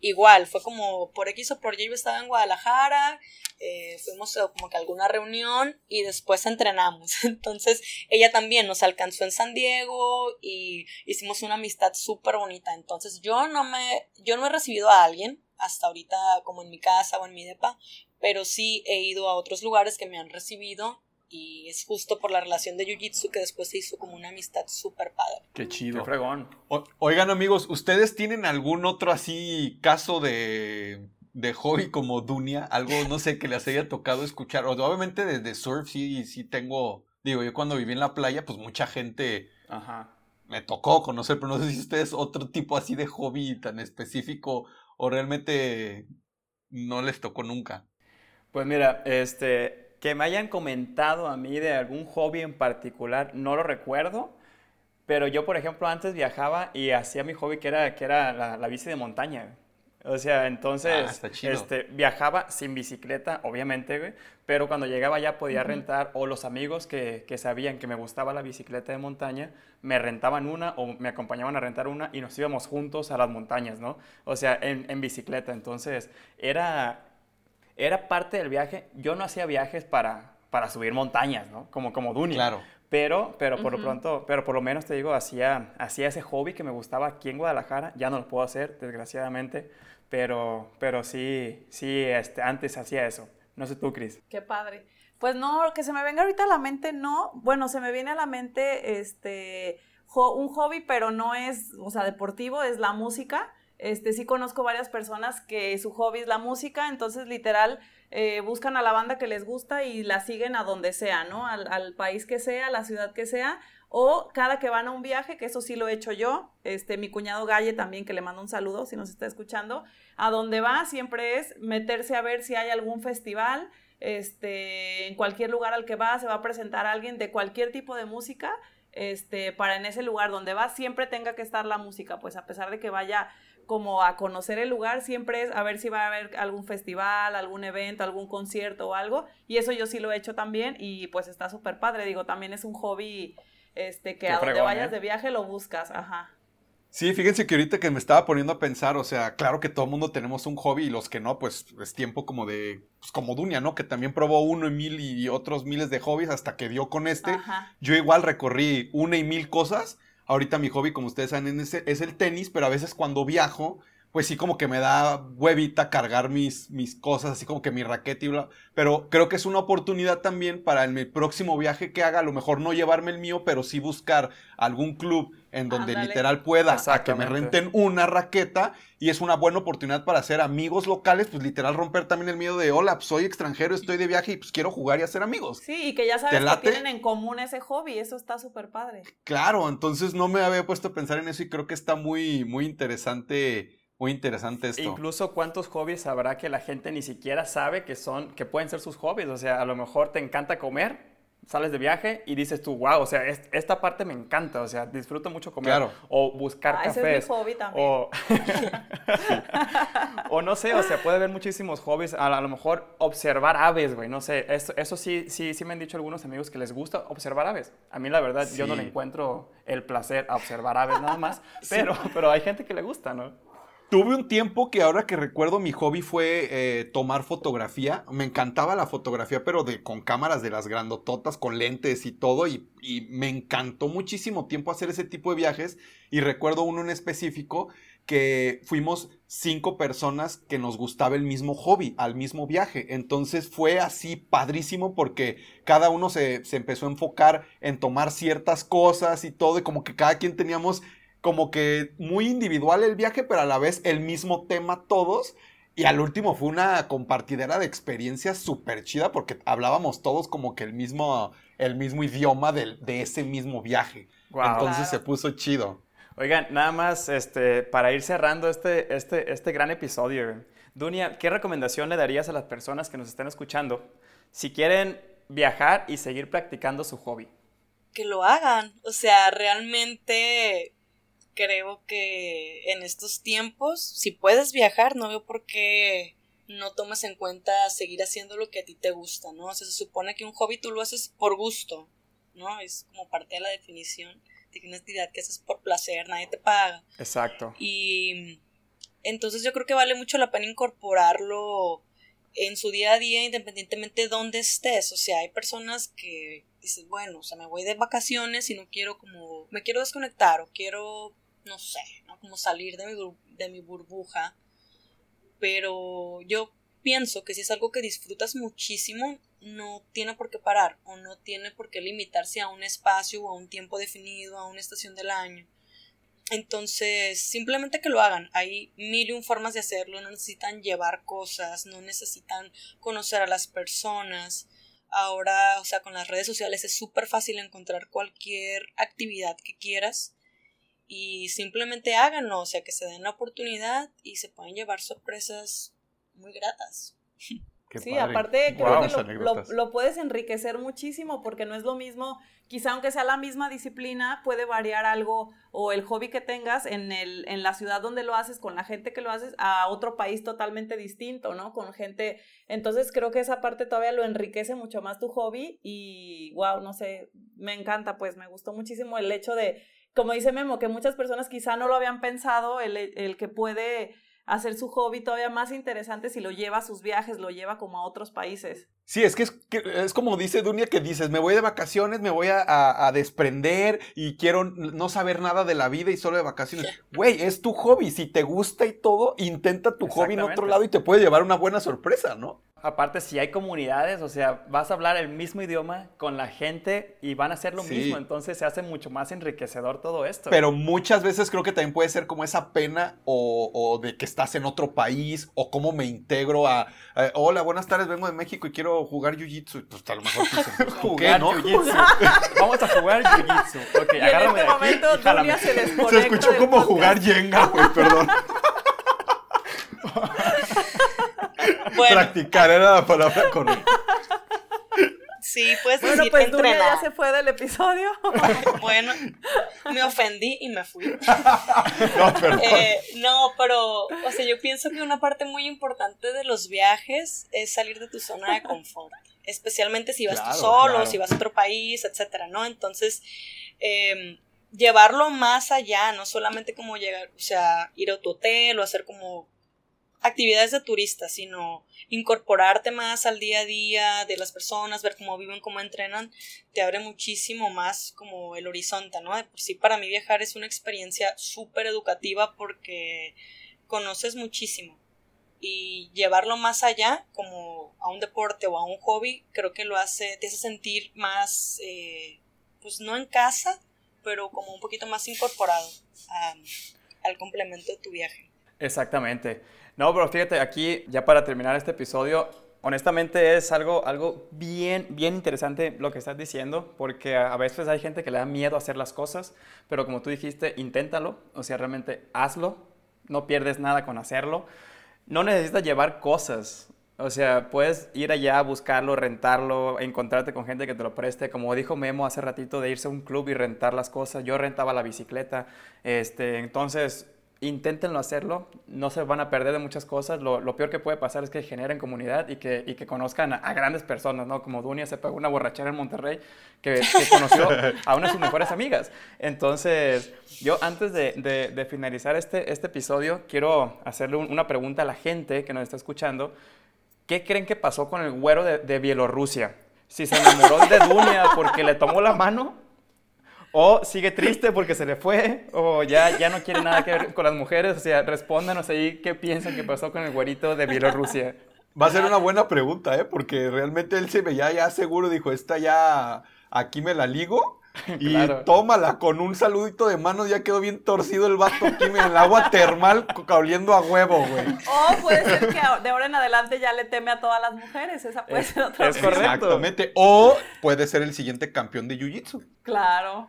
igual, fue como por X o por Y yo estaba en Guadalajara, eh, fuimos como que a alguna reunión y después entrenamos. Entonces ella también nos alcanzó en San Diego y hicimos una amistad súper bonita. Entonces yo no me, yo no he recibido a alguien hasta ahorita como en mi casa o en mi depa, pero sí he ido a otros lugares que me han recibido y es justo por la relación de Jiu-Jitsu que después se hizo como una amistad súper padre. Qué chido. Qué fregón. oigan amigos, ¿ustedes tienen algún otro así caso de, de hobby como Dunia? Algo, no sé, que les haya tocado escuchar. obviamente desde surf sí, sí tengo, digo, yo cuando viví en la playa, pues mucha gente me tocó conocer, pero no sé si ustedes otro tipo así de hobby tan específico o realmente no les tocó nunca. Pues mira, este, que me hayan comentado a mí de algún hobby en particular, no lo recuerdo, pero yo, por ejemplo, antes viajaba y hacía mi hobby que era, que era la, bici de montaña. O sea, entonces ah, este, viajaba sin bicicleta, obviamente, güey, pero cuando llegaba ya podía rentar, o los amigos que, que, sabían que me gustaba la bicicleta de montaña, me rentaban una o me acompañaban a rentar una y nos íbamos juntos a las montañas, ¿no? O sea, en, en bicicleta. Entonces, era, era parte del viaje. Yo no hacía viajes para, para subir montañas, ¿no? Como, como Dunia. Claro. Pero, pero por lo pronto, pero por lo menos te digo, hacía, hacía ese hobby que me gustaba aquí en Guadalajara. Ya no lo puedo hacer, desgraciadamente pero, pero sí, sí, este, antes hacía eso. No sé tú, Cris. Qué padre. Pues no, que se me venga ahorita a la mente, no. Bueno, se me viene a la mente este un hobby, pero no es, o sea, deportivo, es la música. Este, sí conozco varias personas que su hobby es la música, entonces literal eh, buscan a la banda que les gusta y la siguen a donde sea, ¿no? Al, país que sea, a la ciudad que sea, o cada que van a un viaje, que eso sí lo he hecho yo, este, mi cuñado Galle también, que le mando un saludo si nos está escuchando, a donde va siempre es meterse a ver si hay algún festival, este, en cualquier lugar al que va se va a presentar alguien de cualquier tipo de música, este, para en ese lugar donde va siempre tenga que estar la música, pues a pesar de que vaya como a conocer el lugar, siempre es a ver si va a haber algún festival, algún evento, algún concierto o algo, y eso yo sí lo he hecho también y pues está súper padre, digo, también es un hobby este, que a donde vayas ¿eh? de viaje lo buscas, ajá. Sí, fíjense que ahorita que me estaba poniendo a pensar, o sea, claro que todo el mundo tenemos un hobby y los que no, pues es tiempo como de, pues como Dunia, ¿no? Que también probó uno y mil y otros miles de hobbies hasta que dio con este. Yo igual recorrí una y mil cosas. Ahorita mi hobby, como ustedes saben, es, el tenis, pero a veces cuando viajo, pues sí como que me da huevita cargar mis, mis cosas, así como que mi raqueta y bla. Pero creo que es una oportunidad también para el, el próximo viaje que haga, a lo mejor no llevarme el mío, pero sí buscar algún club en donde literal pueda a que me renten una raqueta y es una buena oportunidad para hacer amigos locales, pues literal romper también el miedo de, hola, pues, soy extranjero, estoy de viaje y pues quiero jugar y hacer amigos. Sí, y que ya sabes que tienen en común ese hobby, eso está súper padre. Claro, entonces no me había puesto a pensar en eso y creo que está muy, muy interesante muy interesante esto. Incluso cuántos hobbies habrá que la gente ni siquiera sabe que son, que pueden ser sus hobbies. O sea, a lo mejor te encanta comer, sales de viaje y dices tú, wow, o sea, esta parte me encanta, o sea, disfruto mucho comer. Claro. O buscar ah, cafés. Ese es mi hobby también. O... o no sé, o sea, puede haber muchísimos hobbies. A, lo mejor observar aves, güey, no sé. Eso, eso sí, sí, sí me han dicho algunos amigos que les gusta observar aves. A mí, la verdad, yo no le encuentro el placer a observar aves nada más, pero, pero hay gente que le gusta, ¿no? Tuve un tiempo que ahora que recuerdo mi hobby fue eh, tomar fotografía. Me encantaba la fotografía, pero de con cámaras de las grandototas, con lentes y todo. Y, me encantó muchísimo tiempo hacer ese tipo de viajes. Y recuerdo uno en específico que fuimos cinco personas que nos gustaba el mismo hobby, al mismo viaje. Entonces fue así padrísimo porque cada uno se, se empezó a enfocar en tomar ciertas cosas y todo. Y como que cada quien teníamos como que muy individual el viaje, pero a la vez el mismo tema todos. Y al último fue una compartidera de experiencias súper chida porque hablábamos todos como que el mismo, el mismo idioma de, de ese mismo viaje. Entonces se puso chido. Oigan, nada más este, para ir cerrando este, este, este gran episodio. Dunia, ¿qué recomendación le darías a las personas que nos están escuchando si quieren viajar y seguir practicando su hobby? Que lo hagan. O sea, realmente creo que en estos tiempos, si puedes viajar, no veo por qué no tomas en cuenta seguir haciendo lo que a ti te gusta, ¿no? O sea, se supone que un hobby tú lo haces por gusto, ¿no? Es como parte de la definición de una actividad que haces por placer, nadie te paga. Exacto. Y entonces yo creo que vale mucho la pena incorporarlo en su día a día, independientemente de dónde estés. O sea, hay personas que dices, bueno, o sea, me voy de vacaciones y no quiero como, me quiero desconectar o quiero no sé, ¿no? Como salir de mi, de mi burbuja. Pero yo pienso que si es algo que disfrutas muchísimo, no tiene por qué parar o no tiene por qué limitarse a un espacio o a un tiempo definido, a una estación del año. Entonces, simplemente que lo hagan. Hay mil y un formas de hacerlo. No necesitan llevar cosas, no necesitan conocer a las personas. Ahora, o sea, con las redes sociales es súper fácil encontrar cualquier actividad que quieras y simplemente háganlo, o sea, que se den la oportunidad y se pueden llevar sorpresas muy gratas. sí, aparte creo que lo, lo, puedes enriquecer muchísimo porque no es lo mismo, quizá aunque sea la misma disciplina, puede variar algo o el hobby que tengas en, el, en la ciudad donde lo haces, con la gente que lo haces, a otro país totalmente distinto, ¿no? Con gente, entonces creo que esa parte todavía lo enriquece mucho más tu hobby y, wow, no sé, me encanta, pues me gustó muchísimo el hecho de, como dice Memo, que muchas personas quizá no lo habían pensado, el, el que puede hacer su hobby todavía más interesante si lo lleva a sus viajes, lo lleva como a otros países. Sí, es que es, es como dice Dunia que dices, me voy de vacaciones, me voy a, desprender y quiero no saber nada de la vida y solo de vacaciones. Güey, es tu hobby, si te gusta y todo, intenta tu hobby en otro lado y te puede llevar una buena sorpresa, ¿no? Aparte, si hay comunidades, o sea, vas a hablar el mismo idioma con la gente y van a hacer lo mismo, entonces se hace mucho más enriquecedor todo esto. Pero muchas veces creo que también puede ser como esa pena o, de que estás en otro país o cómo me integro a, hola, buenas tardes, vengo de México y quiero jugar Jiu-Jitsu. Pues a lo mejor pues, jugar Jiu-Jitsu. Vamos a jugar Jiu-Jitsu. Ok, agárrame en este de momento, se, se escuchó como jugar Jenga, güey, perdón. Practicar era la palabra correcta. Sí, pues bueno, decir pues Dunia ya se fue del episodio. bueno, me ofendí y me fui. no, perdón. Eh, no, pero, o sea, yo pienso que una parte muy importante de los viajes es salir de tu zona de confort. Especialmente si vas tú solo, si vas a otro país, etcétera, ¿no? Entonces, eh, llevarlo más allá, no solamente como llegar, o sea, ir a tu hotel o hacer como actividades de turista, sino incorporarte más al día a día de las personas, ver cómo viven, cómo entrenan, te abre muchísimo más como el horizonte, ¿no? De por sí para mí viajar es una experiencia súper educativa porque conoces muchísimo y llevarlo más allá como a un deporte o a un hobby creo que lo hace, te hace sentir más, eh, pues no en casa, pero como un poquito más incorporado al complemento de tu viaje. Exactamente. No, pero fíjate, aquí ya para terminar este episodio, honestamente es algo, algo bien, bien interesante lo que estás diciendo, porque a veces hay gente que le da miedo hacer las cosas, pero como tú dijiste, inténtalo, o sea, realmente hazlo, no pierdes nada con hacerlo. No necesitas llevar cosas, o sea, puedes ir allá a buscarlo, rentarlo, encontrarte con gente que te lo preste. Como dijo Memo hace ratito, de irse a un club y rentar las cosas. Yo rentaba la bicicleta. Este, entonces, inténtenlo hacerlo, no se van a perder de muchas cosas, lo, peor que puede pasar es que generen comunidad y que, que conozcan a, grandes personas, ¿no? Como Dunia se pegó una borrachera en Monterrey que, conoció a una de sus mejores amigas. Entonces, yo antes de, finalizar este, este episodio, quiero hacerle una pregunta a la gente que nos está escuchando. ¿Qué creen que pasó con el güero de, de Bielorrusia? Si se enamoró de Dunia porque le tomó la mano o sigue triste porque se le fue, o ya, ya no quiere nada que ver con las mujeres. O sea, respóndanos ahí qué piensan que pasó con el güerito de Bielorrusia. Va a ser una buena pregunta, ¿eh? Porque realmente él se veía ya seguro, dijo, esta ya, aquí me la ligo. Y tómala, con un saludito de mano ya quedó bien torcido el vato aquí en el agua termal oliendo a huevo, güey. O puede ser que de ahora en adelante ya le teme a todas las mujeres, esa puede ser otra Es correcto. Exactamente. O puede ser el siguiente campeón de Jiu-Jitsu. Claro.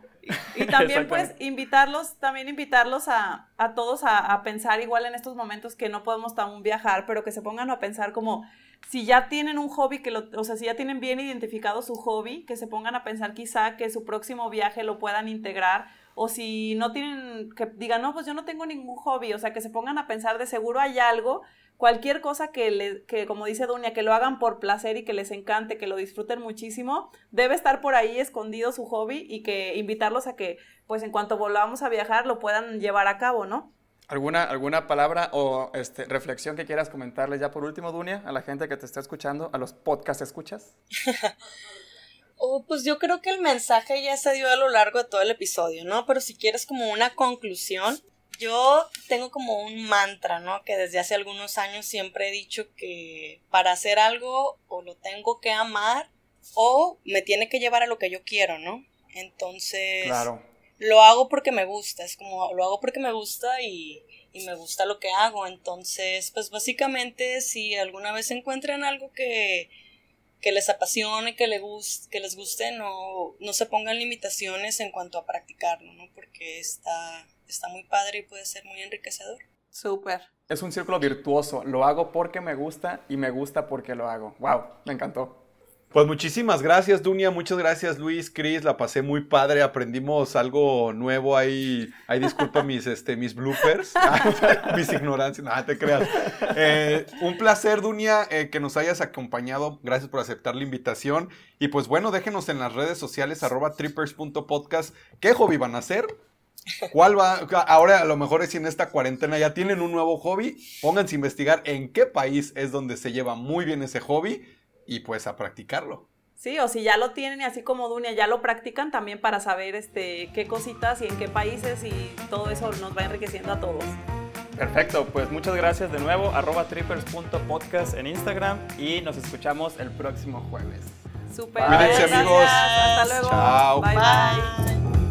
Y también pues invitarlos, también invitarlos a, a todos a, a, pensar igual en estos momentos que no podemos aún viajar, pero que se pongan a pensar como si ya tienen un hobby, que lo, o sea, si ya tienen bien identificado su hobby, que se pongan a pensar quizá que su próximo viaje lo puedan integrar, o si no tienen, que digan, no, pues yo no tengo ningún hobby, o sea, que se pongan a pensar de seguro hay algo cualquier cosa que, le, que, como dice Dunia, que lo hagan por placer y que les encante, que lo disfruten muchísimo, debe estar por ahí escondido su hobby y que invitarlos a que, pues en cuanto volvamos a viajar, lo puedan llevar a cabo, ¿no? ¿Alguna, ¿Alguna palabra o este, reflexión que quieras comentarle ya por último, Dunia, a la gente que te está escuchando, a los podcast escuchas? oh, pues yo creo que el mensaje ya se dio a lo largo de todo el episodio, ¿no? Pero si quieres como una conclusión, yo tengo como un mantra, ¿no? Que desde hace algunos años siempre he dicho que para hacer algo o lo tengo que amar o me tiene que llevar a lo que yo quiero, ¿no? Entonces, claro. Lo hago porque me gusta, es como lo hago porque me gusta y, y me gusta lo que hago. Entonces, pues básicamente si alguna vez encuentran algo que, que les apasione, que, les guste, que les guste, no, no se pongan limitaciones en cuanto a practicarlo, ¿no? Porque está está muy padre y puede ser muy enriquecedor. Súper. Es un círculo virtuoso. Lo hago porque me gusta y me gusta porque lo hago. ¡Wow! Me encantó. Pues muchísimas gracias, Dunia. Muchas gracias, Luis, Cris. La pasé muy padre. Aprendimos algo nuevo ahí. Ahí disculpa mis, este, mis bloopers, mis ignorancias. Nada, te creas. Eh, un placer, Dunia, eh, que nos hayas acompañado. Gracias por aceptar la invitación. Y pues bueno, déjenos en las redes sociales, arroba trippers.podcast. ¿Qué hobby van a hacer? ¿Cuál va? Ahora a lo mejor es en esta cuarentena ya tienen un nuevo hobby. Pónganse a investigar en qué país es donde se lleva muy bien ese hobby y pues a practicarlo. Sí, o si ya lo tienen y así como Dunia ya lo practican también para saber este, qué cositas y en qué países y todo eso nos va enriqueciendo a todos. Perfecto, pues muchas gracias de nuevo, arroba trippers.podcast en Instagram y nos escuchamos el próximo jueves. Súper. Cuídense amigos. Hasta luego. Chao. bye. bye.